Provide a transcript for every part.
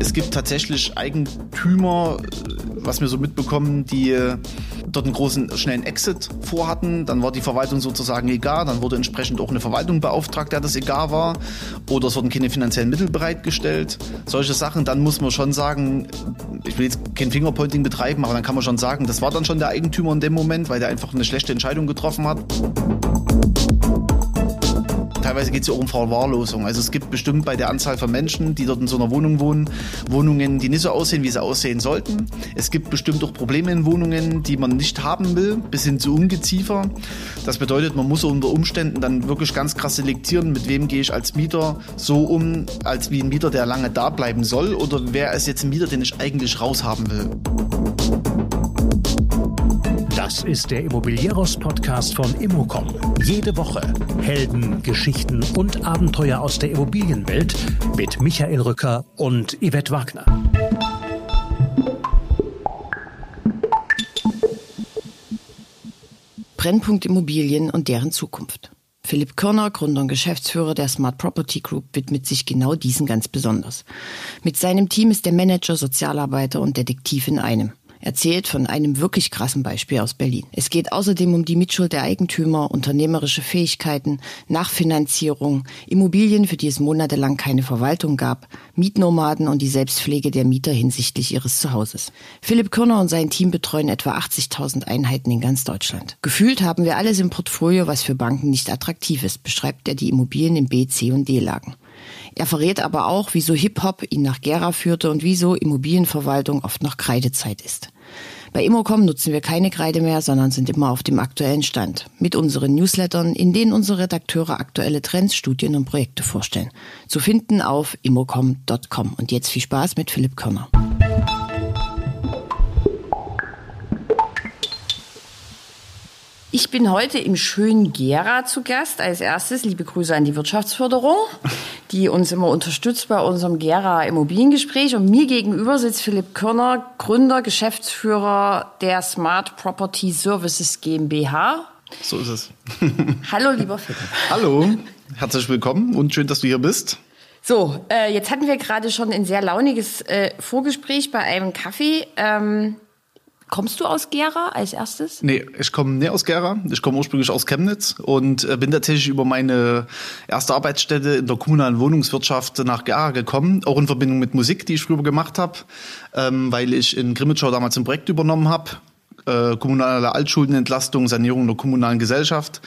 Es gibt tatsächlich Eigentümer, was wir so mitbekommen, die dort einen großen, schnellen Exit vorhatten. Dann war die Verwaltung sozusagen egal. Dann wurde entsprechend auch eine Verwaltung beauftragt, der das egal war. Oder es wurden keine finanziellen Mittel bereitgestellt. Solche Sachen. Dann muss man schon sagen, ich will jetzt kein Fingerpointing betreiben, aber dann kann man schon sagen, das war dann schon der Eigentümer in dem Moment, weil der einfach eine schlechte Entscheidung getroffen hat teilweise geht es ja auch um Verwahrlosung. Also es gibt bestimmt bei der Anzahl von Menschen, die dort in so einer Wohnung wohnen, Wohnungen, die nicht so aussehen, wie sie aussehen sollten. Es gibt bestimmt auch Probleme in Wohnungen, die man nicht haben will, bis hin zu Ungeziefer. Das bedeutet, man muss unter Umständen dann wirklich ganz krass selektieren, mit wem gehe ich als Mieter so um, als wie ein Mieter, der lange da bleiben soll, oder wer ist jetzt ein Mieter, den ich eigentlich raushaben will. Das ist der Immobilieros-Podcast von Immocom. Jede Woche Helden, Geschichten und Abenteuer aus der Immobilienwelt mit Michael Rücker und Yvette Wagner. Brennpunkt Immobilien und deren Zukunft. Philipp Körner, Gründer und Geschäftsführer der Smart Property Group, widmet sich genau diesen ganz besonders. Mit seinem Team ist er Manager, Sozialarbeiter und Detektiv in einem erzählt von einem wirklich krassen Beispiel aus Berlin. Es geht außerdem um die Mitschuld der Eigentümer, unternehmerische Fähigkeiten, Nachfinanzierung, Immobilien, für die es monatelang keine Verwaltung gab, Mietnomaden und die Selbstpflege der Mieter hinsichtlich ihres Zuhauses. Philipp Körner und sein Team betreuen etwa 80.000 Einheiten in ganz Deutschland. Gefühlt haben wir alles im Portfolio, was für Banken nicht attraktiv ist, beschreibt er die Immobilien in B, C und D-Lagen. Er verrät aber auch, wieso Hip-Hop ihn nach Gera führte und wieso Immobilienverwaltung oft noch Kreidezeit ist. Bei Immocom nutzen wir keine Kreide mehr, sondern sind immer auf dem aktuellen Stand. Mit unseren Newslettern, in denen unsere Redakteure aktuelle Trends, Studien und Projekte vorstellen. Zu finden auf immocom.com. Und jetzt viel Spaß mit Philipp Körner. Ich bin heute im schönen Gera zu Gast. Als erstes liebe Grüße an die Wirtschaftsförderung, die uns immer unterstützt bei unserem Gera Immobiliengespräch. Und mir gegenüber sitzt Philipp Körner, Gründer, Geschäftsführer der Smart Property Services GmbH. So ist es. Hallo, lieber Philipp. Hallo, herzlich willkommen und schön, dass du hier bist. So, äh, jetzt hatten wir gerade schon ein sehr launiges äh, Vorgespräch bei einem Kaffee. Ähm, Kommst du aus Gera als erstes? Nee, ich komme nicht aus Gera. Ich komme ursprünglich aus Chemnitz und äh, bin tatsächlich über meine erste Arbeitsstätte in der kommunalen Wohnungswirtschaft nach Gera gekommen, auch in Verbindung mit Musik, die ich früher gemacht habe, ähm, weil ich in Grimmitschau damals ein Projekt übernommen habe äh, kommunale Altschuldenentlastung, Sanierung der kommunalen Gesellschaft,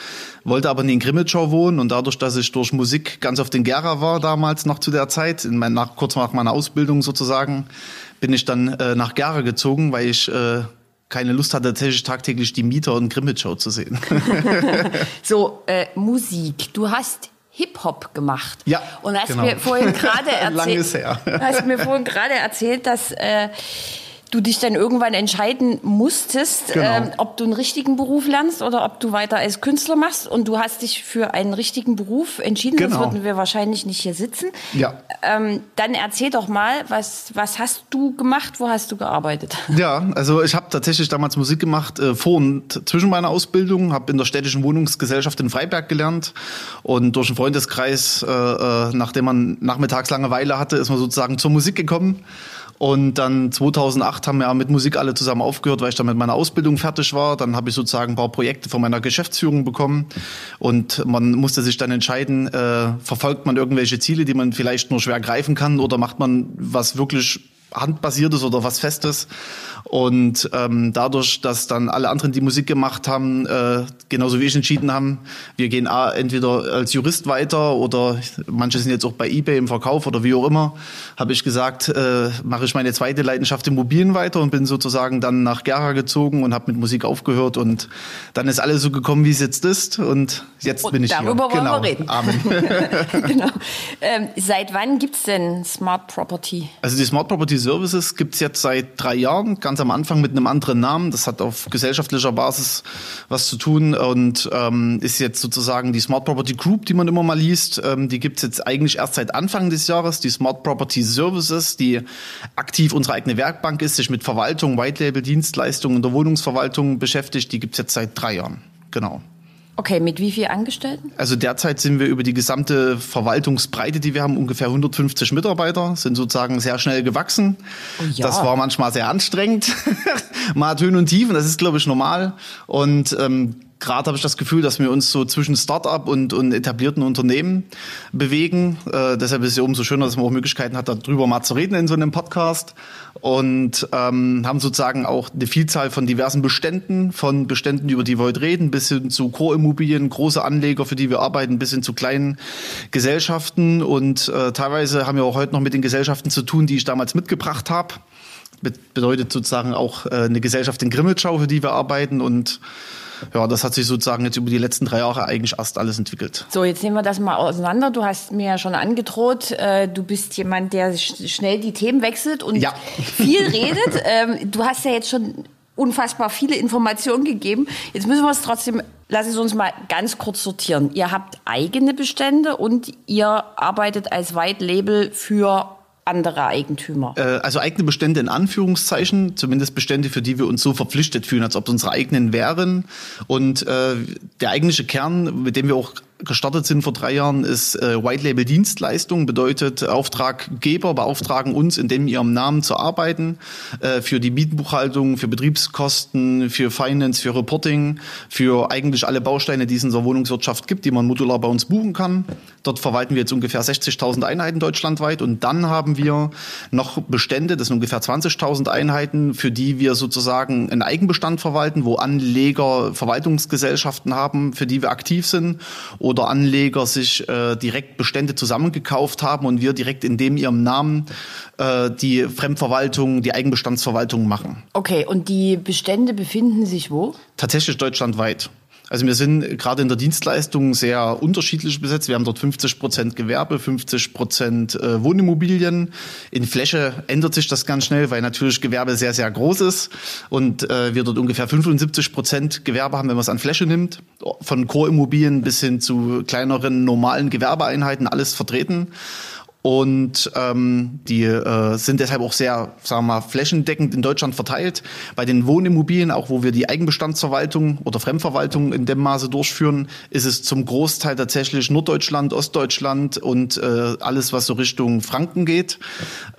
wollte aber nie in Grimmitschau wohnen und dadurch, dass ich durch Musik ganz auf den Gera war damals noch zu der Zeit, in mein, nach, kurz nach meiner Ausbildung sozusagen, bin ich dann äh, nach Gera gezogen, weil ich äh, keine Lust hatte, tatsächlich tagtäglich die Mieter in Grimmitschau zu sehen. so, äh, Musik. Du hast Hip-Hop gemacht. Ja. Und hast genau. mir vorhin gerade erzählt. Lang ist her. hast mir vorhin gerade erzählt, dass äh, du dich dann irgendwann entscheiden musstest, genau. ähm, ob du einen richtigen Beruf lernst oder ob du weiter als Künstler machst. Und du hast dich für einen richtigen Beruf entschieden, genau. sonst würden wir wahrscheinlich nicht hier sitzen. Ja. Ähm, dann erzähl doch mal, was, was hast du gemacht, wo hast du gearbeitet? Ja, also ich habe tatsächlich damals Musik gemacht, äh, vor und zwischen meiner Ausbildung, habe in der städtischen Wohnungsgesellschaft in Freiberg gelernt und durch einen Freundeskreis, äh, äh nachdem man nachmittags Langeweile hatte, ist man sozusagen zur Musik gekommen. Und dann 2008 haben wir mit Musik alle zusammen aufgehört, weil ich dann mit meiner Ausbildung fertig war. Dann habe ich sozusagen ein paar Projekte von meiner Geschäftsführung bekommen. Und man musste sich dann entscheiden, äh, verfolgt man irgendwelche Ziele, die man vielleicht nur schwer greifen kann, oder macht man was wirklich handbasiertes oder was Festes. Und ähm, dadurch, dass dann alle anderen, die Musik gemacht haben, äh, genauso wie ich entschieden haben, wir gehen A, entweder als Jurist weiter oder manche sind jetzt auch bei eBay im Verkauf oder wie auch immer, habe ich gesagt, äh, mache ich meine zweite Leidenschaft Immobilien weiter und bin sozusagen dann nach Gera gezogen und habe mit Musik aufgehört und dann ist alles so gekommen, wie es jetzt ist und jetzt und bin ich darüber hier. Darüber wollen genau. wir reden. genau. Ähm, seit wann gibt's denn Smart Property? Also die Smart Property Services gibt's jetzt seit drei Jahren, ganz am Anfang mit einem anderen Namen. Das hat auf gesellschaftlicher Basis was zu tun und ähm, ist jetzt sozusagen die Smart Property Group, die man immer mal liest. Ähm, die gibt's jetzt eigentlich erst seit Anfang des Jahres, die Smart Property Services, die aktiv unsere eigene Werkbank ist, sich mit Verwaltung, White Label Dienstleistungen in der Wohnungsverwaltung beschäftigt. Die gibt's jetzt seit drei Jahren. Genau. Okay, mit wie viel Angestellten? Also derzeit sind wir über die gesamte Verwaltungsbreite, die wir haben, ungefähr 150 Mitarbeiter, sind sozusagen sehr schnell gewachsen. Oh ja. Das war manchmal sehr anstrengend, mal Höhen und Tiefen, das ist, glaube ich, normal. Und ähm, gerade habe ich das Gefühl, dass wir uns so zwischen Start-up und, und etablierten Unternehmen bewegen. Äh, deshalb ist es ja umso schöner, dass man auch Möglichkeiten hat, darüber mal zu reden in so einem Podcast. Und ähm, haben sozusagen auch eine Vielzahl von diversen Beständen, von Beständen, über die wir heute reden, bis hin zu Core-Immobilien, große Anleger, für die wir arbeiten, bis hin zu kleinen Gesellschaften. Und äh, teilweise haben wir auch heute noch mit den Gesellschaften zu tun, die ich damals mitgebracht habe. Bedeutet sozusagen auch äh, eine Gesellschaft in Grimmelschau, für die wir arbeiten und ja, das hat sich sozusagen jetzt über die letzten drei Jahre eigentlich erst alles entwickelt. So, jetzt nehmen wir das mal auseinander. Du hast mir ja schon angedroht, äh, du bist jemand, der schnell die Themen wechselt und ja. viel redet. Ähm, du hast ja jetzt schon unfassbar viele Informationen gegeben. Jetzt müssen wir es trotzdem, lassen Sie uns mal ganz kurz sortieren. Ihr habt eigene Bestände und ihr arbeitet als White Label für andere Eigentümer? Äh, also eigene Bestände in Anführungszeichen, zumindest Bestände, für die wir uns so verpflichtet fühlen, als ob es unsere eigenen wären. Und äh, der eigentliche Kern, mit dem wir auch gestartet sind vor drei Jahren, ist äh, White Label Dienstleistung, bedeutet Auftraggeber beauftragen uns in dem ihrem Namen zu arbeiten, äh, für die Mietenbuchhaltung, für Betriebskosten, für Finance, für Reporting, für eigentlich alle Bausteine, die es in der Wohnungswirtschaft gibt, die man modular bei uns buchen kann. Dort verwalten wir jetzt ungefähr 60.000 Einheiten deutschlandweit. Und dann haben wir noch Bestände, das sind ungefähr 20.000 Einheiten, für die wir sozusagen einen Eigenbestand verwalten, wo Anleger Verwaltungsgesellschaften haben, für die wir aktiv sind oder Anleger sich äh, direkt Bestände zusammengekauft haben und wir direkt in dem ihrem Namen äh, die Fremdverwaltung, die Eigenbestandsverwaltung machen. Okay, und die Bestände befinden sich wo? Tatsächlich deutschlandweit. Also wir sind gerade in der Dienstleistung sehr unterschiedlich besetzt. Wir haben dort 50 Prozent Gewerbe, 50 Prozent äh, Wohnimmobilien. In Fläche ändert sich das ganz schnell, weil natürlich Gewerbe sehr, sehr groß ist und äh, wir dort ungefähr 75 Prozent Gewerbe haben, wenn man es an Fläche nimmt. Von Core-Immobilien bis hin zu kleineren normalen Gewerbeeinheiten, alles vertreten und ähm, die äh, sind deshalb auch sehr, sagen wir mal, flächendeckend in Deutschland verteilt. Bei den Wohnimmobilien, auch wo wir die Eigenbestandsverwaltung oder Fremdverwaltung in dem Maße durchführen, ist es zum Großteil tatsächlich Norddeutschland, Ostdeutschland und äh, alles, was so Richtung Franken geht.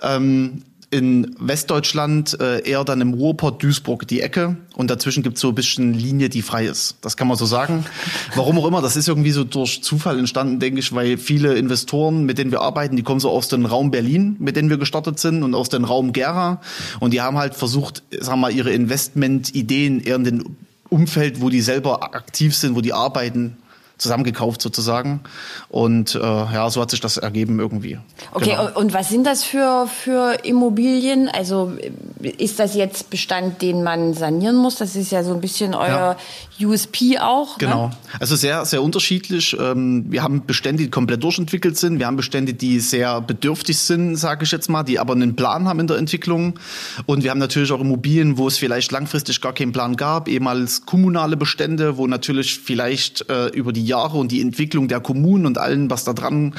Ähm, in Westdeutschland äh, eher dann im Ruhrport Duisburg die Ecke und dazwischen gibt's so ein bisschen Linie, die frei ist. Das kann man so sagen. Warum auch immer, das ist irgendwie so durch Zufall entstanden, denke ich, weil viele Investoren, mit denen wir arbeiten, die kommen so aus dem Raum Berlin, mit denen wir gestartet sind und aus dem Raum Gera und die haben halt versucht, sagen wir mal, ihre Investmentideen eher in den Umfeld, wo die selber aktiv sind, wo die arbeiten, zusammengekauft sozusagen. Und äh, ja, so hat sich das ergeben irgendwie. Okay, genau. und was sind das für, für Immobilien? Also ist das jetzt Bestand, den man sanieren muss? Das ist ja so ein bisschen euer ja. USP auch. Ne? Genau. Ne? Also sehr, sehr unterschiedlich. Ähm, wir haben Bestände, die komplett durchentwickelt sind. Wir haben Bestände, die sehr bedürftig sind, sage ich jetzt mal, die aber einen Plan haben in der Entwicklung. Und wir haben natürlich auch Immobilien, wo es vielleicht langfristig gar keinen Plan gab, ehemals kommunale Bestände, wo natürlich vielleicht äh, über die Jahre und die Entwicklung der Kommunen und allen, was da dran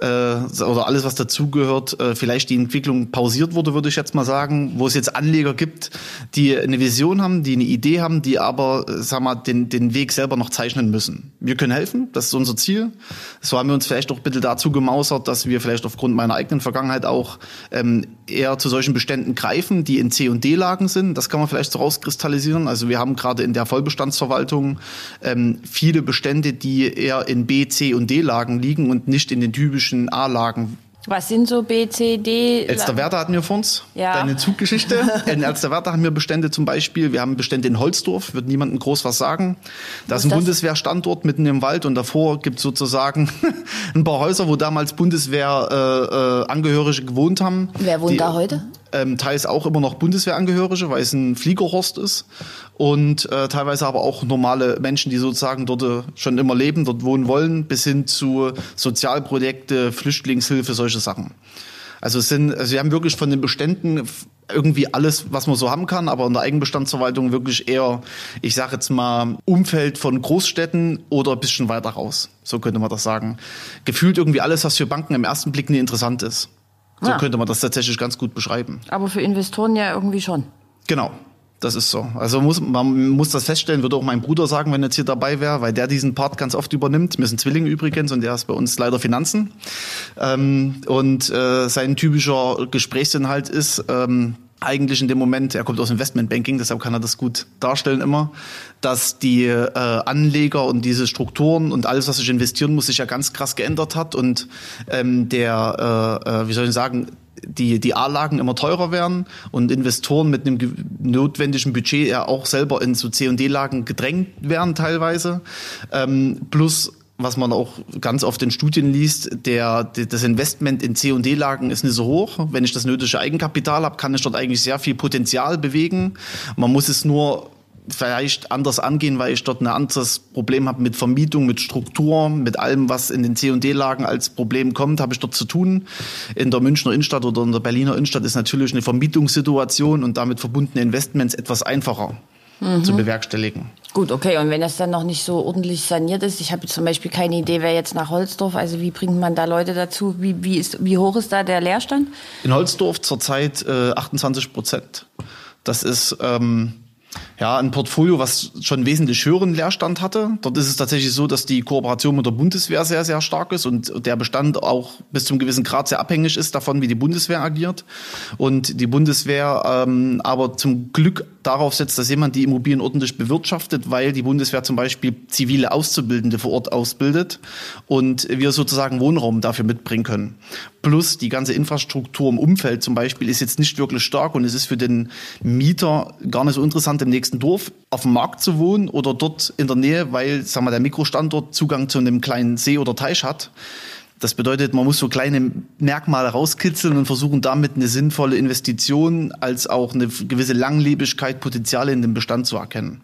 äh, oder alles, was dazugehört, äh, vielleicht die Entwicklung pausiert wurde, würde ich jetzt mal sagen, wo es jetzt Anleger gibt, die eine Vision haben, die eine Idee haben, die aber, äh, sag mal, den, den Weg selber noch zeichnen müssen. Wir können helfen, das ist unser Ziel. So haben wir uns vielleicht auch bitte dazu gemausert, dass wir vielleicht aufgrund meiner eigenen Vergangenheit auch ähm, eher zu solchen Beständen greifen, die in C- und D-Lagen sind. Das kann man vielleicht so rauskristallisieren. Also wir haben gerade in der Vollbestandsverwaltung ähm, viele Bestände, die die eher in B, C und D-Lagen liegen und nicht in den typischen A-Lagen. Was sind so B, C, D? Elsterwerda hatten wir vor uns. Ja. Deine Zuggeschichte. in Elsterwerda haben wir Bestände zum Beispiel. Wir haben Bestände in Holzdorf, wird niemandem groß was sagen. Da ist ein das? Bundeswehrstandort mitten im Wald und davor gibt es sozusagen ein paar Häuser, wo damals Bundeswehrangehörige äh, äh, gewohnt haben. Wer wohnt die, da heute? Ähm, teils auch immer noch Bundeswehrangehörige, weil es ein Fliegerhorst ist und äh, teilweise aber auch normale Menschen, die sozusagen dort äh, schon immer leben, dort wohnen wollen, bis hin zu Sozialprojekte, Flüchtlingshilfe, solche Sachen. Also es sind, also wir haben wirklich von den Beständen irgendwie alles, was man so haben kann, aber in der Eigenbestandsverwaltung wirklich eher, ich sage jetzt mal, Umfeld von Großstädten oder ein bisschen weiter raus. So könnte man das sagen. Gefühlt irgendwie alles, was für Banken im ersten Blick nie interessant ist. So ja. könnte man das tatsächlich ganz gut beschreiben. Aber für Investoren ja irgendwie schon. Genau. Das ist so. Also muss, man muss das feststellen, würde auch mein Bruder sagen, wenn er jetzt hier dabei wäre, weil der diesen Part ganz oft übernimmt. Wir sind Zwillinge übrigens und der ist bei uns leider Finanzen. Ähm, und äh, sein typischer Gesprächsinhalt ist, ähm, eigentlich in dem Moment, er kommt aus Investmentbanking, deshalb kann er das gut darstellen immer, dass die äh, Anleger und diese Strukturen und alles, was ich investieren muss, sich ja ganz krass geändert hat und ähm, der, äh, äh, wie soll ich sagen, die, die A-Lagen immer teurer werden und Investoren mit einem notwendigen Budget ja auch selber in so C- und D-Lagen gedrängt werden teilweise. Ähm, plus was man auch ganz oft in Studien liest, der, das Investment in C- und D-Lagen ist nicht so hoch. Wenn ich das nötige Eigenkapital habe, kann ich dort eigentlich sehr viel Potenzial bewegen. Man muss es nur vielleicht anders angehen, weil ich dort ein anderes Problem habe mit Vermietung, mit Struktur, mit allem, was in den C- und D-Lagen als Problem kommt, habe ich dort zu tun. In der Münchner Innenstadt oder in der Berliner Innenstadt ist natürlich eine Vermietungssituation und damit verbundene Investments etwas einfacher mhm. zu bewerkstelligen. Gut, okay. Und wenn das dann noch nicht so ordentlich saniert ist, ich habe zum Beispiel keine Idee, wer jetzt nach Holzdorf, also wie bringt man da Leute dazu? Wie, wie, ist, wie hoch ist da der Leerstand? In Holzdorf zurzeit äh, 28 Prozent. Das ist ähm, ja, ein Portfolio, was schon wesentlich höheren Leerstand hatte. Dort ist es tatsächlich so, dass die Kooperation mit der Bundeswehr sehr, sehr stark ist und der Bestand auch bis zum gewissen Grad sehr abhängig ist davon, wie die Bundeswehr agiert. Und die Bundeswehr ähm, aber zum Glück darauf setzt, dass jemand die Immobilien ordentlich bewirtschaftet, weil die Bundeswehr zum Beispiel zivile Auszubildende vor Ort ausbildet und wir sozusagen Wohnraum dafür mitbringen können. Plus die ganze Infrastruktur im Umfeld zum Beispiel ist jetzt nicht wirklich stark und es ist für den Mieter gar nicht so interessant, im nächsten Dorf auf dem Markt zu wohnen oder dort in der Nähe, weil sagen wir, der Mikrostandort Zugang zu einem kleinen See oder Teich hat. Das bedeutet, man muss so kleine Merkmale rauskitzeln und versuchen damit eine sinnvolle Investition als auch eine gewisse Langlebigkeit, Potenziale in dem Bestand zu erkennen.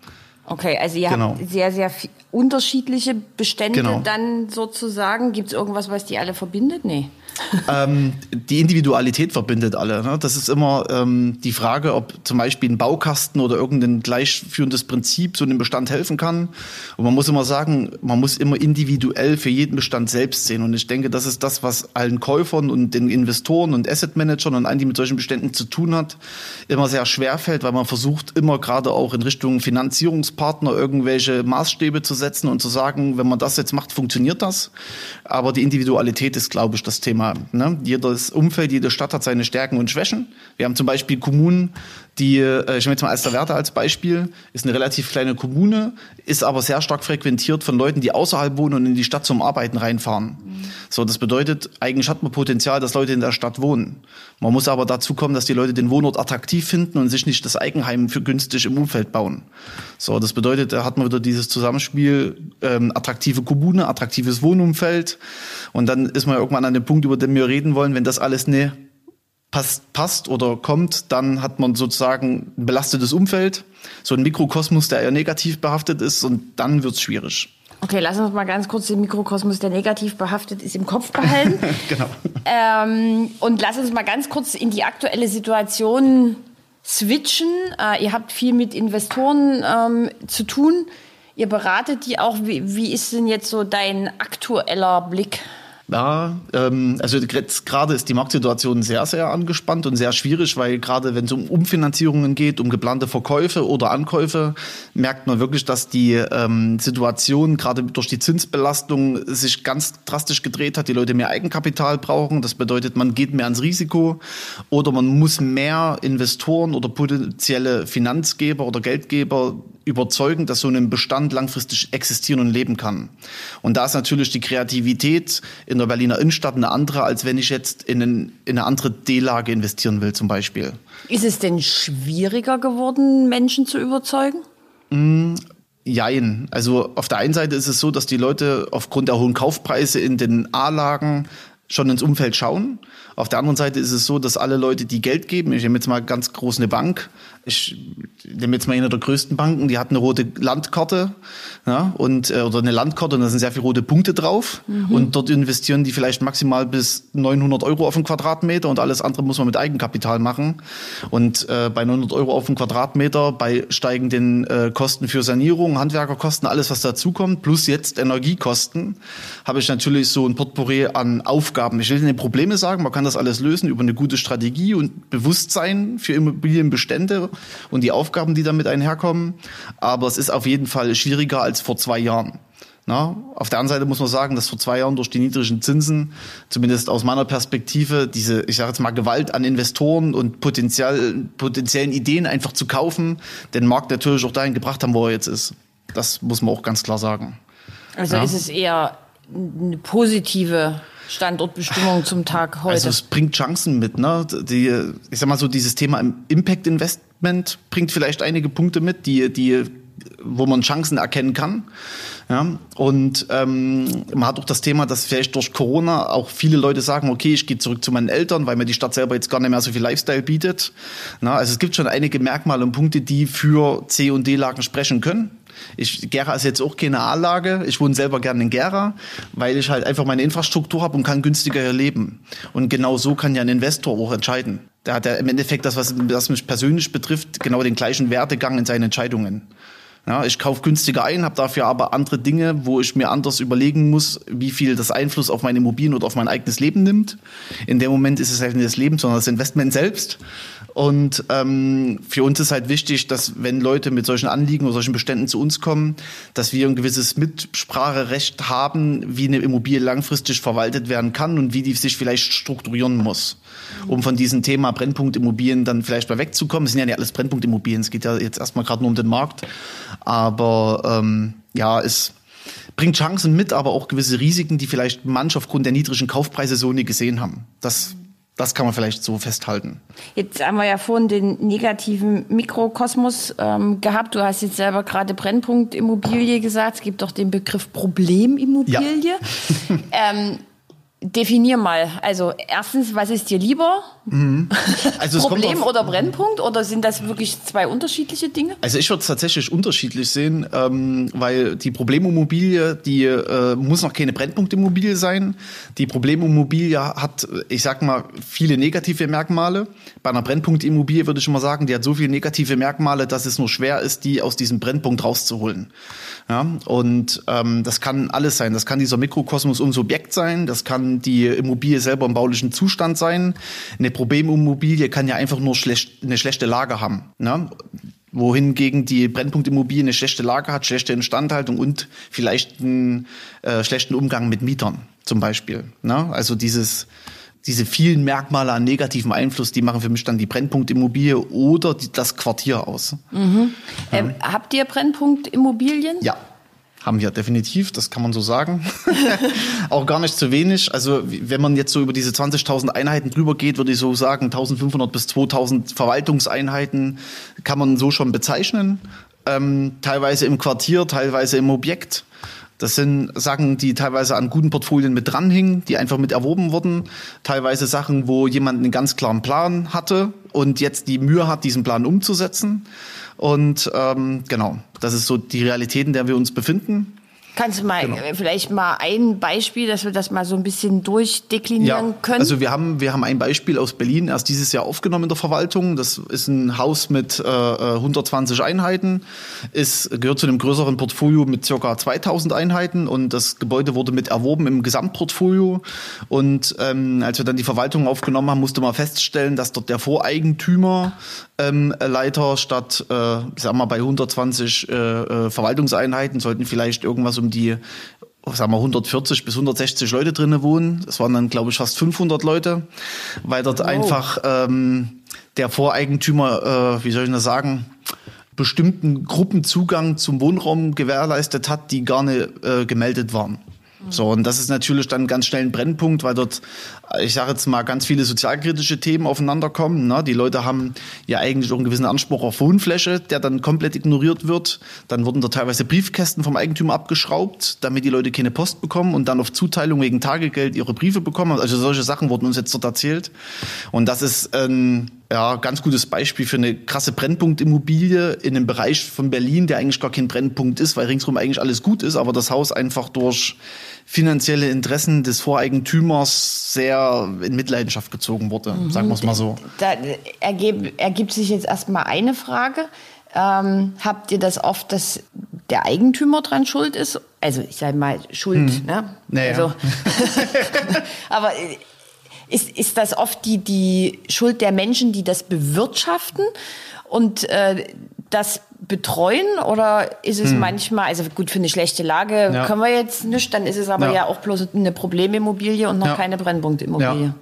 Okay, also ihr genau. habt sehr, sehr unterschiedliche Bestände genau. dann sozusagen. Gibt es irgendwas, was die alle verbindet? Nee. ähm, die Individualität verbindet alle. Ne? Das ist immer ähm, die Frage, ob zum Beispiel ein Baukasten oder irgendein gleichführendes Prinzip so einem Bestand helfen kann. Und man muss immer sagen, man muss immer individuell für jeden Bestand selbst sehen. Und ich denke, das ist das, was allen Käufern und den Investoren und Asset Managern und allen, die mit solchen Beständen zu tun hat, immer sehr schwer fällt, weil man versucht immer gerade auch in Richtung Finanzierungspartner irgendwelche Maßstäbe zu setzen und zu sagen, wenn man das jetzt macht, funktioniert das. Aber die Individualität ist, glaube ich, das Thema Ne? Jedes Umfeld, jede Stadt hat seine Stärken und Schwächen. Wir haben zum Beispiel Kommunen, die, äh, ich nehme jetzt mal Alsterwerda als Beispiel, ist eine relativ kleine Kommune, ist aber sehr stark frequentiert von Leuten, die außerhalb wohnen und in die Stadt zum Arbeiten reinfahren. So, das bedeutet, eigentlich hat man Potenzial, dass Leute in der Stadt wohnen. Man muss aber dazu kommen, dass die Leute den Wohnort attraktiv finden und sich nicht das Eigenheim für günstig im Umfeld bauen. So, das bedeutet, da hat man wieder dieses Zusammenspiel, ähm, attraktive Kommune, attraktives Wohnumfeld. Und dann ist man irgendwann an dem Punkt, über den wir reden wollen, wenn das alles ne passt, passt oder kommt, dann hat man sozusagen ein belastetes Umfeld, so ein Mikrokosmos, der eher negativ behaftet ist und dann wird's schwierig. Okay, lass uns mal ganz kurz den Mikrokosmos, der negativ behaftet ist, im Kopf behalten. genau. Ähm, und lass uns mal ganz kurz in die aktuelle Situation switchen. Äh, ihr habt viel mit Investoren ähm, zu tun. Ihr beratet die auch. Wie, wie ist denn jetzt so dein aktueller Blick ja, ähm, also gerade ist die Marktsituation sehr, sehr angespannt und sehr schwierig, weil gerade wenn es um Umfinanzierungen geht, um geplante Verkäufe oder Ankäufe, merkt man wirklich, dass die ähm, Situation gerade durch die Zinsbelastung sich ganz drastisch gedreht hat. Die Leute mehr Eigenkapital brauchen. Das bedeutet, man geht mehr ans Risiko oder man muss mehr Investoren oder potenzielle Finanzgeber oder Geldgeber überzeugen, dass so ein Bestand langfristig existieren und leben kann. Und da ist natürlich die Kreativität in der Berliner Innenstadt eine andere, als wenn ich jetzt in, ein, in eine andere D-Lage investieren will zum Beispiel. Ist es denn schwieriger geworden, Menschen zu überzeugen? Mm, Jein. Also auf der einen Seite ist es so, dass die Leute aufgrund der hohen Kaufpreise in den A-Lagen schon ins Umfeld schauen. Auf der anderen Seite ist es so, dass alle Leute, die Geld geben, ich nehme jetzt mal ganz groß eine Bank, ich nehme jetzt mal eine der größten Banken, die hat eine rote Landkarte ja, und äh, oder eine Landkarte und da sind sehr viele rote Punkte drauf mhm. und dort investieren die vielleicht maximal bis 900 Euro auf den Quadratmeter und alles andere muss man mit Eigenkapital machen und äh, bei 900 Euro auf den Quadratmeter bei steigenden äh, Kosten für Sanierung, Handwerkerkosten, alles was dazukommt plus jetzt Energiekosten habe ich natürlich so ein Potpourri an Aufgaben Aufgaben. Ich will nicht Probleme sagen, man kann das alles lösen über eine gute Strategie und Bewusstsein für Immobilienbestände und die Aufgaben, die damit einherkommen. Aber es ist auf jeden Fall schwieriger als vor zwei Jahren. Na, auf der anderen Seite muss man sagen, dass vor zwei Jahren durch die niedrigen Zinsen, zumindest aus meiner Perspektive, diese, ich sage jetzt mal, Gewalt an Investoren und potenziell, potenziellen Ideen einfach zu kaufen, den Markt natürlich auch dahin gebracht haben, wo er jetzt ist. Das muss man auch ganz klar sagen. Also ja. ist es eher eine positive Standortbestimmung zum Tag heute? Also es bringt Chancen mit. Ne? Die, ich sag mal so, dieses Thema Impact Investment bringt vielleicht einige Punkte mit, die, die wo man Chancen erkennen kann. Ja, und ähm, man hat auch das Thema, dass vielleicht durch Corona auch viele Leute sagen, okay, ich gehe zurück zu meinen Eltern, weil mir die Stadt selber jetzt gar nicht mehr so viel Lifestyle bietet. Na, also es gibt schon einige Merkmale und Punkte, die für C- und D-Lagen sprechen können. Ich, Gera ist jetzt auch keine A-Lage. Ich wohne selber gerne in Gera, weil ich halt einfach meine Infrastruktur habe und kann günstiger hier leben. Und genau so kann ja ein Investor auch entscheiden. Der hat ja im Endeffekt das, was, was mich persönlich betrifft, genau den gleichen Wertegang in seinen Entscheidungen. Ja, ich kaufe günstiger ein, habe dafür aber andere Dinge, wo ich mir anders überlegen muss, wie viel das Einfluss auf meine Immobilien oder auf mein eigenes Leben nimmt. In dem Moment ist es halt nicht das Leben, sondern das Investment selbst. Und ähm, für uns ist halt wichtig, dass wenn Leute mit solchen Anliegen oder solchen Beständen zu uns kommen, dass wir ein gewisses Mitspracherecht haben, wie eine Immobilie langfristig verwaltet werden kann und wie die sich vielleicht strukturieren muss um von diesem Thema Brennpunktimmobilien dann vielleicht mal wegzukommen. Es sind ja nicht alles Brennpunktimmobilien, es geht ja jetzt erstmal gerade nur um den Markt. Aber ähm, ja, es bringt Chancen mit, aber auch gewisse Risiken, die vielleicht manche aufgrund der niedrigen Kaufpreise so nie gesehen haben. Das das kann man vielleicht so festhalten. Jetzt haben wir ja vorhin den negativen Mikrokosmos ähm, gehabt. Du hast jetzt selber gerade Brennpunktimmobilie gesagt. Es gibt auch den Begriff Problemimmobilie. Ja. ähm, Definier mal. Also erstens, was ist dir lieber? Mhm. Also Problem oder Brennpunkt? Oder sind das wirklich zwei unterschiedliche Dinge? Also ich würde es tatsächlich unterschiedlich sehen, ähm, weil die Problemimmobilie, die äh, muss noch keine Brennpunktimmobilie sein. Die Problemimmobilie hat, ich sag mal, viele negative Merkmale. Bei einer Brennpunktimmobilie würde ich immer sagen, die hat so viele negative Merkmale, dass es nur schwer ist, die aus diesem Brennpunkt rauszuholen. Ja, und ähm, das kann alles sein. Das kann dieser Mikrokosmos ums Objekt sein, das kann die Immobilie selber im baulichen Zustand sein. Eine Problemimmobilie kann ja einfach nur schlecht, eine schlechte Lage haben. Ne? wohingegen die Brennpunktimmobilie eine schlechte Lage hat, schlechte Instandhaltung und vielleicht einen äh, schlechten Umgang mit Mietern zum Beispiel. Ne? Also dieses diese vielen Merkmale an negativem Einfluss, die machen für mich dann die Brennpunktimmobilie oder die, das Quartier aus. Mhm. Ja. Ähm, habt ihr Brennpunktimmobilien? Ja. Haben wir definitiv, das kann man so sagen. auch gar nicht zu wenig. Also wenn man jetzt so über diese 20.000 Einheiten drüber geht, würde ich so sagen, 1.500 bis 2.000 Verwaltungseinheiten kann man so schon bezeichnen. Ähm, teilweise im Quartier, teilweise im Objekt. Das sind Sachen, die teilweise an guten Portfolien mit dranhingen, die einfach mit erworben wurden. Teilweise Sachen, wo jemand einen ganz klaren Plan hatte und jetzt die Mühe hat, diesen Plan umzusetzen. Und ähm, genau, das ist so die Realität, in der wir uns befinden. Kannst du mal genau. Äh, vielleicht mal ein Beispiel, dass wir das mal so ein bisschen durchdeklinieren ja, können? Also wir haben, wir haben ein Beispiel aus Berlin erst dieses Jahr aufgenommen in der Verwaltung. Das ist ein Haus mit äh, 120 Einheiten, ist, gehört zu einem größeren Portfolio mit circa 2000 Einheiten und das Gebäude wurde mit erworben im Gesamtportfolio. Und ähm, als wir dann die Verwaltung aufgenommen haben, musste man feststellen, dass dort der Voreigentümer ähm, Leiter statt, äh, ich sag mal, bei 120 äh, äh, Verwaltungseinheiten sollten vielleicht irgendwas um die sagen wir 140 bis 160 Leute drinnen wohnen. Das waren dann, glaube ich, fast 500 Leute, weil dort oh. einfach ähm, der Voreigentümer, äh, wie soll ich das sagen, bestimmten Gruppenzugang zum Wohnraum gewährleistet hat, die gar nicht äh, gemeldet waren. So, und das ist natürlich dann ganz schnell ein Brennpunkt, weil dort, ich sage jetzt mal, ganz viele sozialkritische Themen aufeinander kommen. Ne? Die Leute haben ja eigentlich auch einen gewissen Anspruch auf Wohnfläche, der dann komplett ignoriert wird. Dann wurden da teilweise Briefkästen vom Eigentümer abgeschraubt, damit die Leute keine Post bekommen und dann auf Zuteilung wegen Tagegeld ihre Briefe bekommen. Also solche Sachen wurden uns jetzt dort erzählt. Und das ist ein ja, ganz gutes Beispiel für eine krasse Brennpunktimmobilie in einem Bereich von Berlin, der eigentlich gar kein Brennpunkt ist, weil ringsherum eigentlich alles gut ist, aber das Haus einfach durch finanzielle Interessen des Voreigentümers sehr in Mitleidenschaft gezogen wurde, mhm. sagen wir es mal so. Da ergeb, ergibt sich jetzt erstmal eine Frage. Ähm, habt ihr das oft, dass der Eigentümer dran schuld ist. Also ich sage mal Schuld, hm. ne? Naja. Also, aber äh, ist, ist das oft die, die Schuld der Menschen, die das bewirtschaften und äh, das betreuen oder ist es hm. manchmal, also gut, für eine schlechte Lage ja. können wir jetzt nicht, dann ist es aber ja, ja auch bloß eine Problemimmobilie und noch ja. keine Brennpunktimmobilie.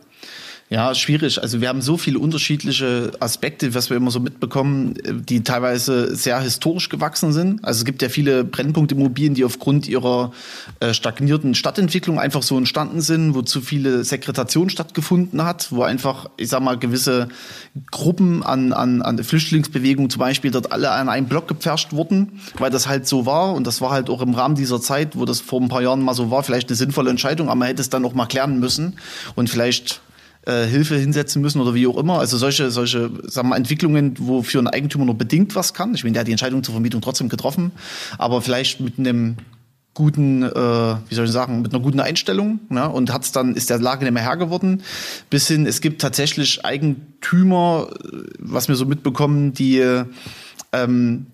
Ja, schwierig. Also wir haben so viele unterschiedliche Aspekte, was wir immer so mitbekommen, die teilweise sehr historisch gewachsen sind. Also es gibt ja viele Brennpunktimmobilien, die aufgrund ihrer äh, stagnierten Stadtentwicklung einfach so entstanden sind, wo zu viele Sekretation stattgefunden hat, wo einfach, ich sag mal, gewisse Gruppen an, an, an Flüchtlingsbewegungen zum Beispiel dort alle an einen Block gepfercht wurden, weil das halt so war. Und das war halt auch im Rahmen dieser Zeit, wo das vor ein paar Jahren mal so war, vielleicht eine sinnvolle Entscheidung, aber man hätte es dann auch mal klären müssen und vielleicht äh, Hilfe hinsetzen müssen oder wie auch immer. Also solche, solche sagen wir, Entwicklungen, wofür ein Eigentümer nur bedingt was kann. Ich meine, der hat die Entscheidung zur Vermietung trotzdem getroffen, aber vielleicht mit einem guten, äh, wie soll ich sagen, mit einer guten Einstellung ne? und hat's dann ist der Lage nicht mehr Herr geworden. Bis hin, es gibt tatsächlich Eigentümer, was wir so mitbekommen, die ähm,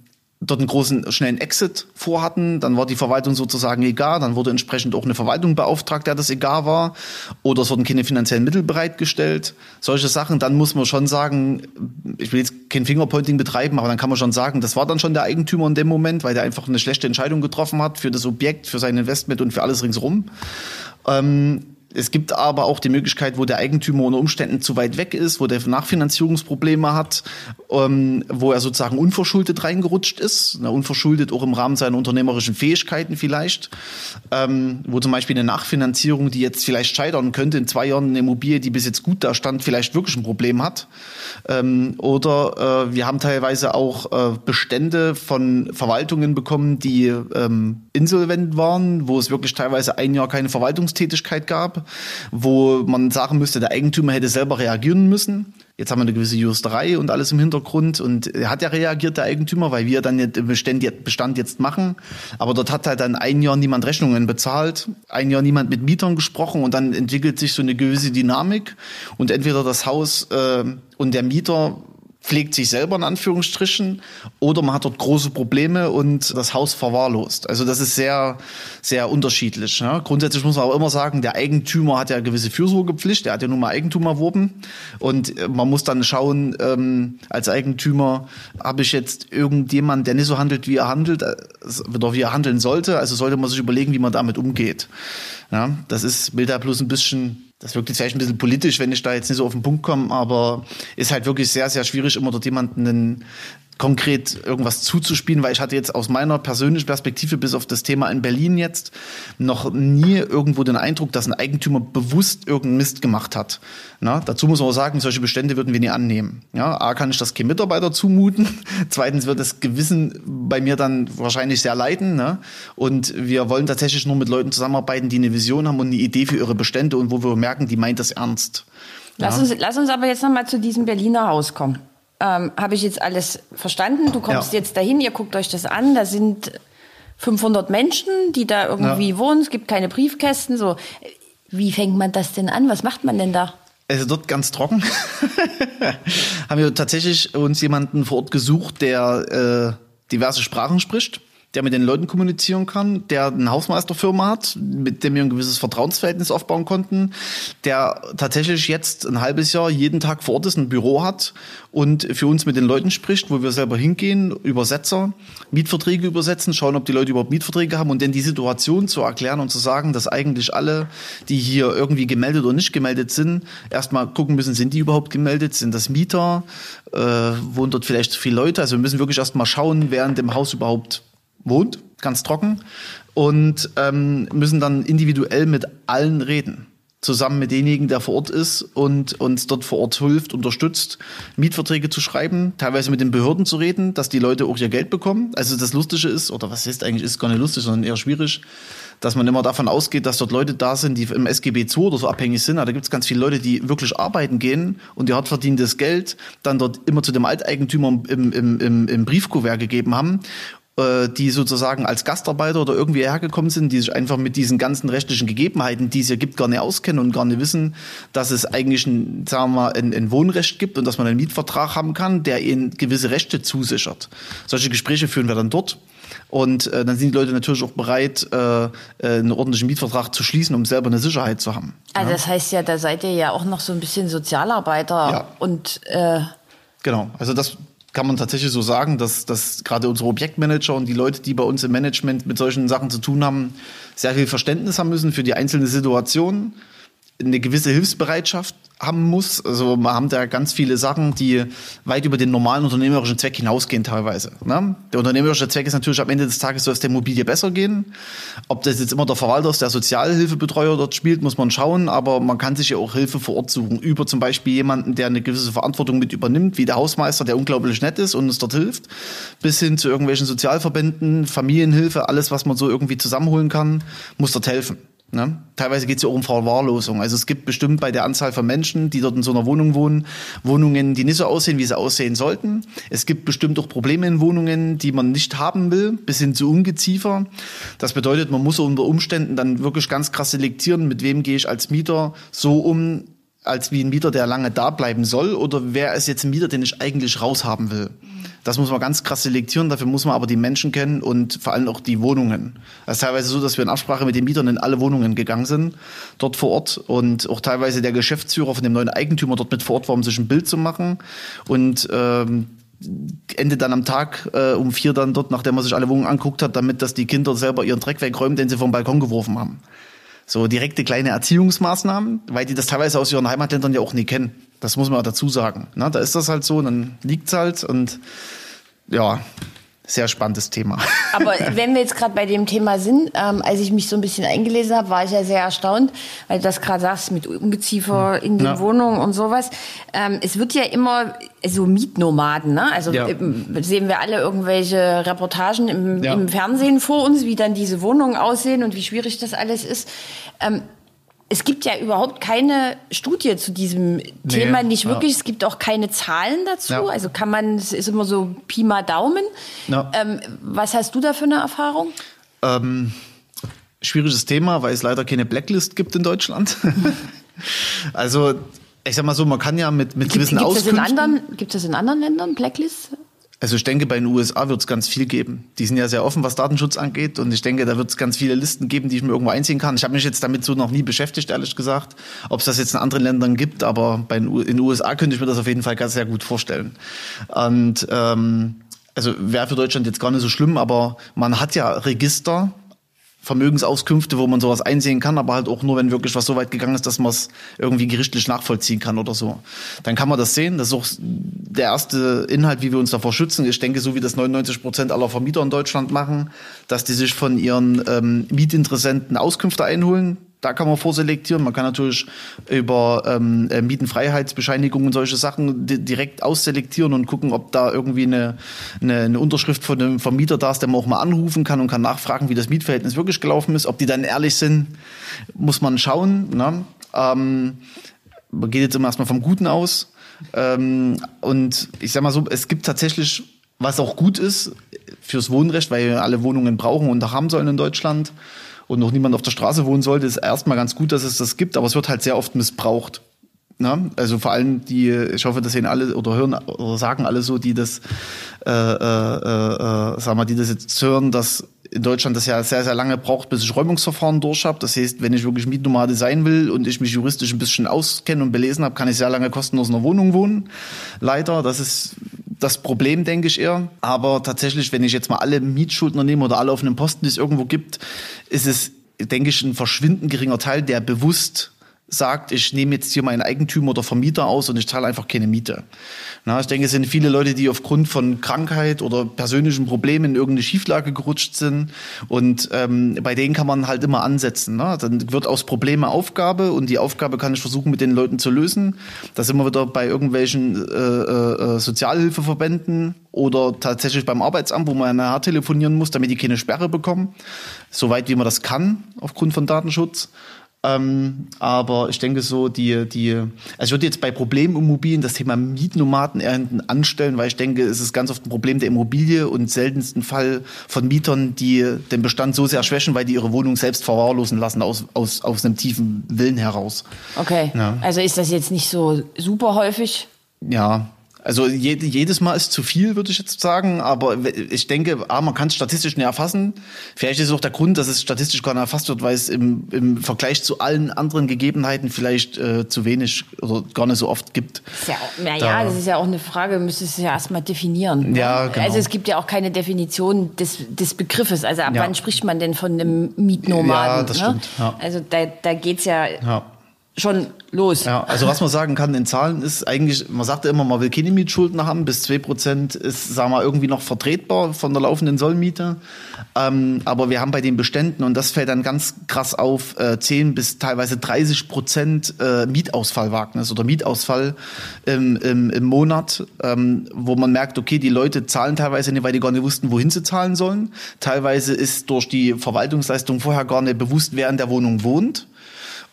dort einen großen, schnellen Exit vorhatten. Dann war die Verwaltung sozusagen egal. Dann wurde entsprechend auch eine Verwaltung beauftragt, der das egal war. Oder es wurden keine finanziellen Mittel bereitgestellt. Solche Sachen. Dann muss man schon sagen, ich will jetzt kein Fingerpointing betreiben, aber dann kann man schon sagen, das war dann schon der Eigentümer in dem Moment, weil der einfach eine schlechte Entscheidung getroffen hat für das Objekt, für sein Investment und für alles ringsherum. Ähm, es gibt aber auch die Möglichkeit, wo der Eigentümer unter Umständen zu weit weg ist, wo der Nachfinanzierungsprobleme hat, ähm, wo er sozusagen unverschuldet reingerutscht ist, na, unverschuldet auch im Rahmen seiner unternehmerischen Fähigkeiten vielleicht, ähm, wo zum Beispiel eine Nachfinanzierung, die jetzt vielleicht scheitern könnte, in zwei Jahren eine Immobilie, die bis jetzt gut da stand, vielleicht wirklich ein Problem hat. Ähm, oder äh, wir haben teilweise auch äh, Bestände von Verwaltungen bekommen, die ähm, insolvent waren, wo es wirklich teilweise ein Jahr keine Verwaltungstätigkeit gab wo man sagen müsste, der Eigentümer hätte selber reagieren müssen. Jetzt haben wir eine gewisse Justerei und alles im Hintergrund und er hat ja reagiert, der Eigentümer, weil wir dann den Bestand jetzt machen. Aber dort hat halt dann ein Jahr niemand Rechnungen bezahlt, ein Jahr niemand mit Mietern gesprochen und dann entwickelt sich so eine gewisse Dynamik und entweder das Haus äh, und der Mieter pflegt sich selber in Anführungsstrichen oder man hat dort große Probleme und das Haus verwahrlost. Also das ist sehr, sehr unterschiedlich. Ja. Grundsätzlich muss man auch immer sagen, der Eigentümer hat ja gewisse Fürsorgepflicht, der hat ja nun mal Eigentum erworben und man muss dann schauen, ähm, als Eigentümer habe ich jetzt irgendjemand, der nicht so handelt, wie er handelt, äh, oder wie er handeln sollte. Also sollte man sich überlegen, wie man damit umgeht. Ja, das ist, will da bloß ein bisschen das wirkt jetzt vielleicht ein bisschen politisch, wenn ich da jetzt nicht so auf den Punkt komme, aber ist halt wirklich sehr, sehr schwierig, immer dort jemanden einen, konkret irgendwas zuzuspielen, weil ich hatte jetzt aus meiner persönlichen Perspektive bis auf das Thema in Berlin jetzt noch nie irgendwo den Eindruck, dass ein Eigentümer bewusst irgendeinen Mist gemacht hat. Na, dazu muss man auch sagen, solche Bestände würden wir nie annehmen. Ja, A, kann ich das kein Mitarbeiter zumuten. Zweitens wird das Gewissen bei mir dann wahrscheinlich sehr leiden. Ne? Und wir wollen tatsächlich nur mit Leuten zusammenarbeiten, die eine Vision haben und eine Idee für ihre Bestände und wo wir merken, die meint das ernst. Lass, uns, lass uns aber jetzt noch mal zu diesem Berliner Haus kommen ähm, habe ich jetzt alles verstanden. Du kommst ja. jetzt dahin, ihr guckt euch das an. Da sind 500 Menschen, die da irgendwie ja. wohnen. Es gibt keine Briefkästen. So, wie fängt man das denn an? Was macht man denn da? Also dort ganz trocken. haben wir tatsächlich uns jemanden vor Ort gesucht, der äh, diverse Sprachen spricht der mit den Leuten kommunizieren kann, der eine Hausmeisterfirma hat, mit dem wir ein gewisses Vertrauensverhältnis aufbauen konnten, der tatsächlich jetzt ein halbes Jahr jeden Tag vor Ort ist, ein Büro hat und für uns mit den Leuten spricht, wo wir selber hingehen, Übersetzer, Mietverträge übersetzen, schauen, ob die Leute überhaupt Mietverträge haben und dann die Situation zu erklären und zu sagen, dass eigentlich alle, die hier irgendwie gemeldet oder nicht gemeldet sind, erstmal gucken müssen, sind die überhaupt gemeldet, sind das Mieter, äh, wohnen dort vielleicht zu viele Leute, also wir müssen wirklich erstmal schauen, wer in dem Haus überhaupt wohnt, ganz trocken, und ähm, müssen dann individuell mit allen reden. Zusammen mit denjenigen, der vor Ort ist und uns dort vor Ort hilft, unterstützt, Mietverträge zu schreiben, teilweise mit den Behörden zu reden, dass die Leute auch ihr Geld bekommen. Also das Lustige ist, oder was ist eigentlich, ist gar nicht lustig, sondern eher schwierig, dass man immer davon ausgeht, dass dort Leute da sind, die im SGB II oder so abhängig sind. da gibt es ganz viele Leute, die wirklich arbeiten gehen und die hart verdientes Geld dann dort immer zu dem Alteigentümer im, im, im, im Briefkuvert gegeben haben äh, die sozusagen als Gastarbeiter oder irgendwie hergekommen sind, die sich einfach mit diesen ganzen rechtlichen Gegebenheiten, die es hier gibt, gar nicht auskennen und gar nicht wissen, dass es eigentlich ein, sagen wir mal, ein, ein Wohnrecht gibt und dass man einen Mietvertrag haben kann, der ihnen gewisse Rechte zusichert. Solche Gespräche führen wir dann dort. Und äh, dann sind die Leute natürlich auch bereit, äh, äh, einen ordentlichen Mietvertrag zu schließen, um selber eine Sicherheit zu haben. Also ja. das heißt ja, da seid ihr ja auch noch so ein bisschen Sozialarbeiter ja. und äh genau. Also das kann man tatsächlich so sagen, dass, dass gerade unsere Objektmanager und die Leute, die bei uns im Management mit solchen Sachen zu tun haben, sehr viel Verständnis haben müssen für die einzelne Situation, eine gewisse Hilfsbereitschaft haben muss. Also wir haben da ganz viele Sachen, die weit über den normalen unternehmerischen Zweck hinausgehen teilweise. Ne? Der unternehmerische Zweck ist natürlich am Ende des Tages soll es der Immobilie besser gehen. Ob das jetzt immer der Verwalter ist, der Sozialhilfebetreuer dort spielt, muss man schauen. Aber man kann sich ja auch Hilfe vor Ort suchen. Über zum Beispiel jemanden, der eine gewisse Verantwortung mit übernimmt, wie der Hausmeister, der unglaublich nett ist und uns dort hilft. Bis hin zu irgendwelchen Sozialverbänden, Familienhilfe, alles, was man so irgendwie zusammenholen kann, muss dort helfen. Ne? Teilweise geht es ja auch um Verwahrlosung. Also es gibt bestimmt bei der Anzahl von Menschen, die dort in so einer Wohnung wohnen, Wohnungen, die nicht so aussehen, wie sie aussehen sollten. Es gibt bestimmt auch Probleme in Wohnungen, die man nicht haben will, bis hin zu Ungeziefer. Das bedeutet, man muss unter Umständen dann wirklich ganz krass selektieren, mit wem gehe ich als Mieter so um, als wie ein Mieter, der lange da bleiben soll, oder wer ist jetzt ein Mieter, den ich eigentlich raushaben will. Das muss man ganz krass selektieren, dafür muss man aber die Menschen kennen und vor allem auch die Wohnungen. Es ist teilweise so, dass wir in Absprache mit den Mietern in alle Wohnungen gegangen sind, dort vor Ort und auch teilweise der Geschäftsführer von dem neuen Eigentümer dort mit vor Ort war, um sich ein Bild zu machen und ähm, Ende dann am Tag äh, um vier dann dort, nachdem man sich alle Wohnungen anguckt hat, damit dass die Kinder selber ihren Dreck wegräumen, den sie vom Balkon geworfen haben. So direkte kleine Erziehungsmaßnahmen, weil die das teilweise aus ihren Heimatländern ja auch nie kennen. Das muss man auch dazu sagen. Na, da ist das halt so, dann liegt's halt und ja, sehr spannendes Thema. Aber wenn wir jetzt gerade bei dem Thema sind, ähm, als ich mich so ein bisschen eingelesen habe, war ich ja sehr erstaunt, weil du das gerade sagst mit Ungeziefer in den ja. Wohnungen und sowas. Ähm, es wird ja immer so Mietnomaden, ne? Also ja. sehen wir alle irgendwelche Reportagen im, ja. im, Fernsehen vor uns, wie dann diese Wohnungen aussehen und wie schwierig das alles ist. Ähm, es gibt ja überhaupt keine Studie zu diesem nee, Thema, nicht wirklich. Ja. Es gibt auch keine Zahlen dazu. Ja. Also kann man, es ist immer so Pi mal Daumen. Ja. Ähm, was hast du da für eine Erfahrung? Ähm, schwieriges Thema, weil es leider keine Blacklist gibt in Deutschland. also ich sag mal so, man kann ja mit, mit gewissen gibt, gibt Auskünften... Es in anderen, gibt es in anderen Ländern Blacklists? Also ich denke, bei den USA wird es ganz viel geben. Die sind ja sehr offen, was Datenschutz angeht. Und ich denke, da wird es ganz viele Listen geben, die ich mir irgendwo einziehen kann. Ich habe mich jetzt damit so noch nie beschäftigt, ehrlich gesagt, ob es das jetzt in anderen Ländern gibt. Aber bei den, in den USA könnte ich mir das auf jeden Fall ganz sehr gut vorstellen. Und ähm, also wäre für Deutschland jetzt gar nicht so schlimm, aber man hat ja Register, Vermögensauskünfte, wo man sowas einsehen kann, aber halt auch nur, wenn wirklich was so weit gegangen ist, dass man es irgendwie gerichtlich nachvollziehen kann oder so. Dann kann man das sehen. Das ist auch der erste Inhalt, wie wir uns davor schützen. Ich denke, so wie das 99 Prozent aller Vermieter in Deutschland machen, dass die sich von ihren ähm, Mietinteressenten Auskünfte einholen da kann man vorselektieren. Man kann natürlich über ähm, äh, Mietenfreiheitsbescheinigungen und solche Sachen direkt ausselektieren und gucken, ob da irgendwie eine, eine, eine Unterschrift von einem Vermieter da ist, der man auch mal anrufen kann und kann nachfragen, wie das Mietverhältnis wirklich gelaufen ist. Ob die dann ehrlich sind, muss man schauen. Ne? Ähm, man geht jetzt immer erstmal vom Guten aus. Ähm, und ich sag mal so, es gibt tatsächlich, was auch gut ist fürs Wohnrecht, weil wir alle Wohnungen brauchen und haben sollen in Deutschland und noch niemand auf der Straße wohnen sollte, ist erstmal ganz gut, dass es das gibt, aber es wird halt sehr oft missbraucht. Na? Also vor allem die, ich hoffe, das sehen alle oder hören oder sagen alle so, die das, äh, äh, äh, sagen wir, die das jetzt hören, dass in Deutschland das ja sehr, sehr lange braucht, bis ich Räumungsverfahren durch habe. Das heißt, wenn ich wirklich Mietnomade sein will und ich mich juristisch ein bisschen auskenne und belesen habe, kann ich sehr lange kostenlos in einer Wohnung wohnen. Leider, das ist das Problem, denke ich eher. Aber tatsächlich, wenn ich jetzt mal alle Mietschuldner nehme oder alle offenen Posten, die es irgendwo gibt, ist es, denke ich, ein verschwindend geringer Teil, der bewusst sagt, ich nehme jetzt hier meinen Eigentümer oder Vermieter aus und ich zahle einfach keine Miete. Na, ich denke, es sind viele Leute, die aufgrund von Krankheit oder persönlichen Problemen in irgendeine Schieflage gerutscht sind und ähm, bei denen kann man halt immer ansetzen. Ne? Dann wird aus Probleme Aufgabe und die Aufgabe kann ich versuchen, mit den Leuten zu lösen. Da sind wir wieder bei irgendwelchen äh, äh, Sozialhilfeverbänden oder tatsächlich beim Arbeitsamt, wo man nachher telefonieren muss, damit die keine Sperre bekommen, soweit wie man das kann aufgrund von Datenschutz. Ähm, aber ich denke so, die, die, also ich würde jetzt bei Problemimmobilien das Thema Mietnomaden eher hinten anstellen, weil ich denke, es ist ganz oft ein Problem der Immobilie und seltensten Fall von Mietern, die den Bestand so sehr schwächen, weil die ihre Wohnung selbst verwahrlosen lassen aus, aus, aus einem tiefen Willen heraus. Okay. Ja. Also ist das jetzt nicht so super häufig? Ja, Also jed jedes Mal ist zu viel, würde ich jetzt sagen. Aber ich denke, A, man kann es statistisch nicht erfassen. Vielleicht ist es auch der Grund, dass es statistisch gar nicht erfasst wird, weil es im, im Vergleich zu allen anderen Gegebenheiten vielleicht äh, zu wenig oder gar nicht so oft gibt. Ja, naja, da, das ist ja auch eine Frage, müsste es ja erstmal definieren. Ne? Ja, genau. Also es gibt ja auch keine Definition des, des Begriffes. Also ab ja. wann spricht man denn von einem Mietnomaden? Ja, das ne? stimmt. Ja. Also da, da geht's ja, ja schon los. Ja, also was man sagen kann in Zahlen ist eigentlich, man sagt ja immer, man will keine Mietschulden haben, bis 2% ist, sagen wir, irgendwie noch vertretbar von der laufenden Sollmiete. Ähm, aber wir haben bei den Beständen, und das fällt dann ganz krass auf, äh, 10 bis teilweise 30 Prozent äh, Mietausfallwagnis oder Mietausfall im, im, im Monat, ähm, wo man merkt, okay, die Leute zahlen teilweise nicht, weil die gar nicht wussten, wohin sie zahlen sollen. Teilweise ist durch die Verwaltungsleistung vorher gar nicht bewusst, wer in der Wohnung wohnt.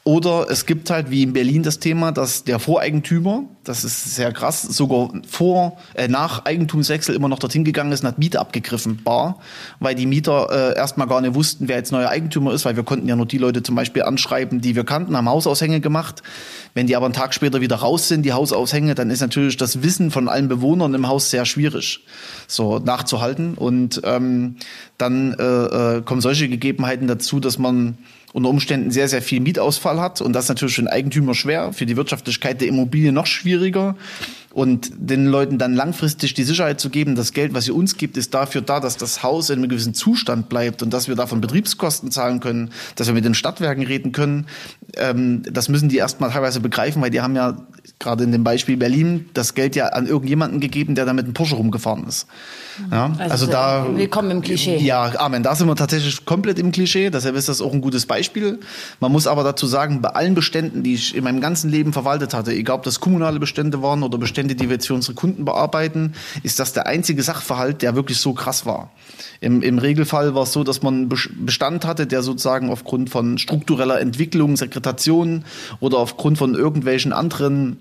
Oder es gibt halt wie in Berlin das Thema, dass der Voreigentümer, das ist sehr krass, sogar vor, äh, nach Eigentumswechsel immer noch dorthin gegangen ist und hat Miete abgegriffen, bar, weil die Mieter äh, erstmal gar nicht wussten, wer jetzt neuer Eigentümer ist, weil wir konnten ja nur die Leute zum Beispiel anschreiben, die wir kannten, haben Hausaushänge gemacht. Wenn die aber einen Tag später wieder raus sind, die Hausaushänge, dann ist natürlich das Wissen von allen Bewohnern im Haus sehr schwierig, so nachzuhalten. Und ähm, dann äh, äh, kommen solche Gegebenheiten dazu, dass man unter Umständen sehr, sehr viel Mietausfall hat. Und das natürlich für den Eigentümer schwer, für die Wirtschaftlichkeit der Immobilie noch schwieriger. Und den Leuten dann langfristig die Sicherheit zu geben, das Geld, was ihr uns gibt, ist dafür da, dass das Haus in einem gewissen Zustand bleibt und dass wir davon Betriebskosten zahlen können, dass wir mit den Stadtwerken reden können. Ähm, das müssen die erstmal teilweise begreifen, weil die haben ja gerade in dem Beispiel Berlin das Geld ja an irgendjemanden gegeben, der da mit einem Porsche rumgefahren ist. Ja, also, also da, willkommen im Klischee. Ja, Amen. Da sind wir tatsächlich komplett im Klischee. Deshalb ist das auch ein gutes Beispiel. Man muss aber dazu sagen, bei allen Beständen, die ich in meinem ganzen Leben verwaltet hatte, egal ob das kommunale Bestände waren oder Bestände, die wir jetzt für unsere Kunden bearbeiten, ist das der einzige Sachverhalt, der wirklich so krass war. Im, im Regelfall war es so, dass man Bestand hatte, der sozusagen aufgrund von struktureller Entwicklung, Sekretation oder aufgrund von irgendwelchen anderen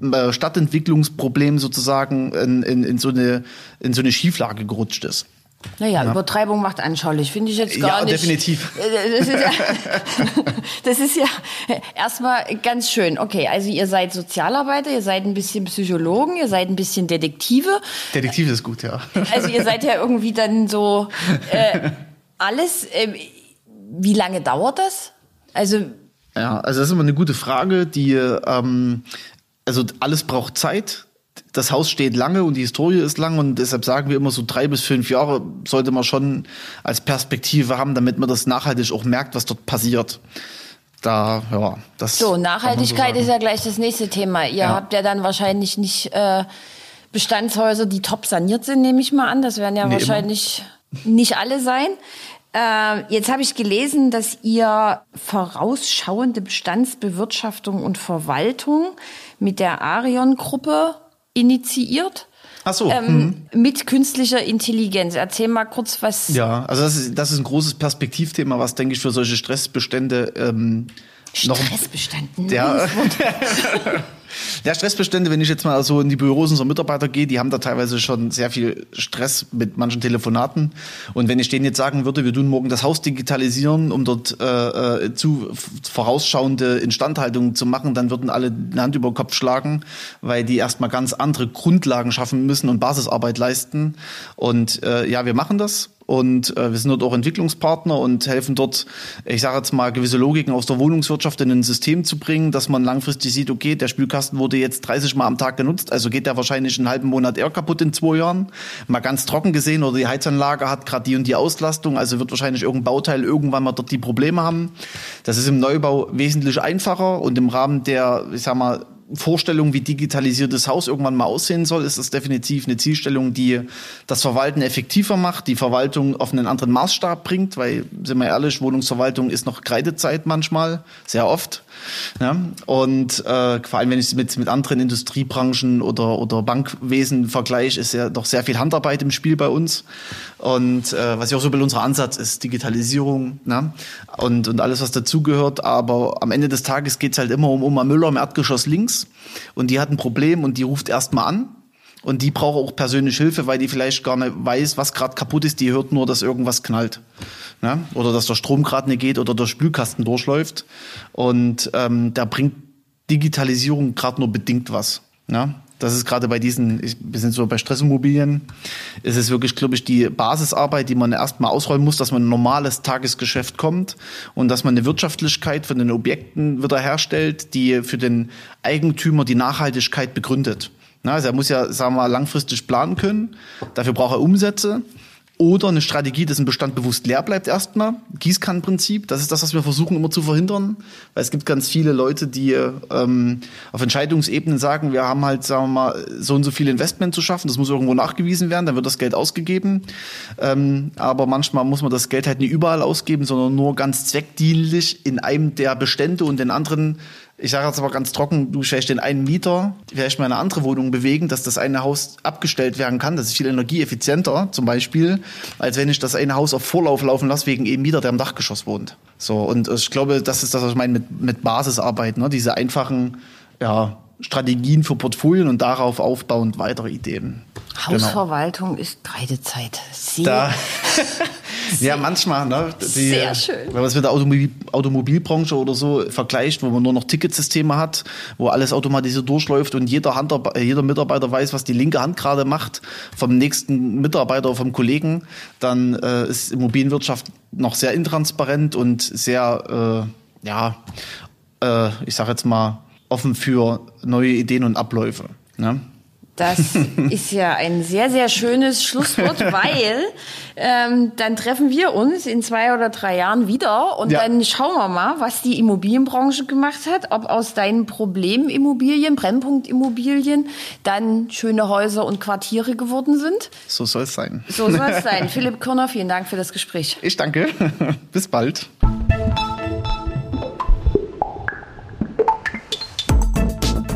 äh, Stadtentwicklungsproblemen sozusagen in, in, in, so eine, in so eine Schieflage gerutscht ist. Naja, ja. Übertreibung macht anschaulich, finde ich jetzt gar ja, nicht. Ja, definitiv. Das ist ja, das ist ja erstmal ganz schön. Okay, also ihr seid Sozialarbeiter, ihr seid ein bisschen Psychologen, ihr seid ein bisschen Detektive. Detektive ist gut, ja. Also ihr seid ja irgendwie dann so äh, alles. Äh, wie lange dauert das? Also ja, also das ist immer eine gute Frage, die ähm, also alles braucht Zeit. Das Haus steht lange und die Historie ist lang und deshalb sagen wir immer so drei bis fünf Jahre sollte man schon als Perspektive haben, damit man das nachhaltig auch merkt, was dort passiert. Da, ja, das. So, Nachhaltigkeit so ist ja gleich das nächste Thema. Ihr ja. habt ja dann wahrscheinlich nicht äh, Bestandshäuser, die top saniert sind, nehme ich mal an. Das werden ja nee, wahrscheinlich immer. nicht alle sein. Äh, jetzt habe ich gelesen, dass ihr vorausschauende Bestandsbewirtschaftung und Verwaltung mit der Arion-Gruppe initiiert. Ach so. Ähm, mhm. Mit künstlicher Intelligenz. Erzähl mal kurz was. Ja, also das ist, das ist ein großes Perspektivthema, was, denke ich, für solche Stressbestände ähm, Stressbestände. Ja. Ja, Stressbestände, wenn ich jetzt mal so in die Büros unserer Mitarbeiter gehe, die haben da teilweise schon sehr viel Stress mit manchen Telefonaten. Und wenn ich denen jetzt sagen würde, wir tun morgen das Haus digitalisieren, um dort äh, äh zu vorausschauende Instandhaltung zu machen, dann würden alle eine Hand über den Kopf schlagen, weil die erstmal ganz andere Grundlagen schaffen müssen und Basisarbeit leisten. Und äh, ja, wir machen das. Und äh, wir sind dort auch Entwicklungspartner und helfen dort, ich sage jetzt mal, gewisse Logiken aus der Wohnungswirtschaft in ein System zu bringen, dass man langfristig sieht, okay, der Spülkasten wurde jetzt 30 Mal am Tag genutzt, also geht der wahrscheinlich einen halben Monat eher kaputt in zwei Jahren. Mal ganz trocken gesehen, oder die Heizanlage hat gerade die und die Auslastung, also wird wahrscheinlich irgendein Bauteil irgendwann mal dort die Probleme haben. Das ist im Neubau wesentlich einfacher und im Rahmen der, ich sag mal, Vorstellung, wie digitalisiertes Haus irgendwann mal aussehen soll, ist das definitiv eine Zielstellung, die das Verwalten effektiver macht, die Verwaltung auf einen anderen Maßstab bringt, weil, sind wir ehrlich, Wohnungsverwaltung ist noch Kreidezeit manchmal, sehr oft. Ja? Und äh, vor allem, wenn ich es mit, mit anderen Industriebranchen oder, oder Bankwesen vergleiche, ist ja doch sehr viel Handarbeit im Spiel bei uns. Und äh, was ja auch so ein unser Ansatz ist, Digitalisierung ne? und, und alles, was dazugehört. Aber am Ende des Tages geht es halt immer um Oma Müller im Erdgeschoss links. Und die hat ein Problem und die ruft erstmal an und die braucht auch persönliche Hilfe, weil die vielleicht gar nicht weiß, was gerade kaputt ist. Die hört nur, dass irgendwas knallt. Ne? Oder dass der Strom gerade nicht geht oder der Spülkasten durchläuft. Und ähm, da bringt Digitalisierung gerade nur bedingt was. Ne? Das ist gerade bei diesen, wir sind so bei Stressimmobilien, ist es wirklich, glaube ich, die Basisarbeit, die man erstmal ausräumen muss, dass man ein normales Tagesgeschäft kommt und dass man eine Wirtschaftlichkeit von den Objekten wiederherstellt, die für den Eigentümer die Nachhaltigkeit begründet. Also er muss ja, sagen wir mal, langfristig planen können. Dafür braucht er Umsätze. Oder eine Strategie, dass ein Bestand bewusst leer bleibt erstmal. Gießkannenprinzip, das ist das, was wir versuchen immer zu verhindern. Weil es gibt ganz viele Leute, die ähm, auf Entscheidungsebenen sagen, wir haben halt, sagen wir mal, so und so viel Investment zu schaffen, das muss irgendwo nachgewiesen werden, dann wird das Geld ausgegeben. Ähm, aber manchmal muss man das Geld halt nicht überall ausgeben, sondern nur ganz zweckdienlich in einem der Bestände und den anderen ich sage jetzt aber ganz trocken, du vielleicht den einen Mieter vielleicht mal in eine andere Wohnung bewegen, dass das eine Haus abgestellt werden kann. Das ist viel energieeffizienter zum Beispiel, als wenn ich das eine Haus auf Vorlauf laufen lasse wegen eben Mieter, der im Dachgeschoss wohnt. So, und ich glaube, das ist das, was ich meine mit, mit Basisarbeit, ne? diese einfachen ja, Strategien für Portfolien und darauf aufbauend weitere Ideen. Genau. Hausverwaltung genau. ist Kreidezeit. Sehr da. ja, manchmal. Ne, die, Sehr schön. Wenn man es mit der Automobil Automobilbranche oder so vergleicht, wo man nur noch Ticketsysteme hat, wo alles automatisiert durchläuft und jeder, Hand, jeder Mitarbeiter weiß, was die linke Hand gerade macht, vom nächsten Mitarbeiter, vom Kollegen, dann äh, ist Immobilienwirtschaft noch sehr intransparent und sehr, äh, ja, äh, ich sage jetzt mal, offen für neue Ideen und Abläufe. Ne? Das ist ja ein sehr, sehr schönes Schlusswort, weil ähm, dann treffen wir uns in zwei oder drei Jahren wieder und ja. dann schauen wir mal, was die Immobilienbranche gemacht hat, ob aus deinen Problemimmobilien, Brennpunktimmobilien, dann schöne Häuser und Quartiere geworden sind. So soll es sein. So soll es sein. Philipp Körner, vielen Dank für das Gespräch. Ich danke. Bis bald.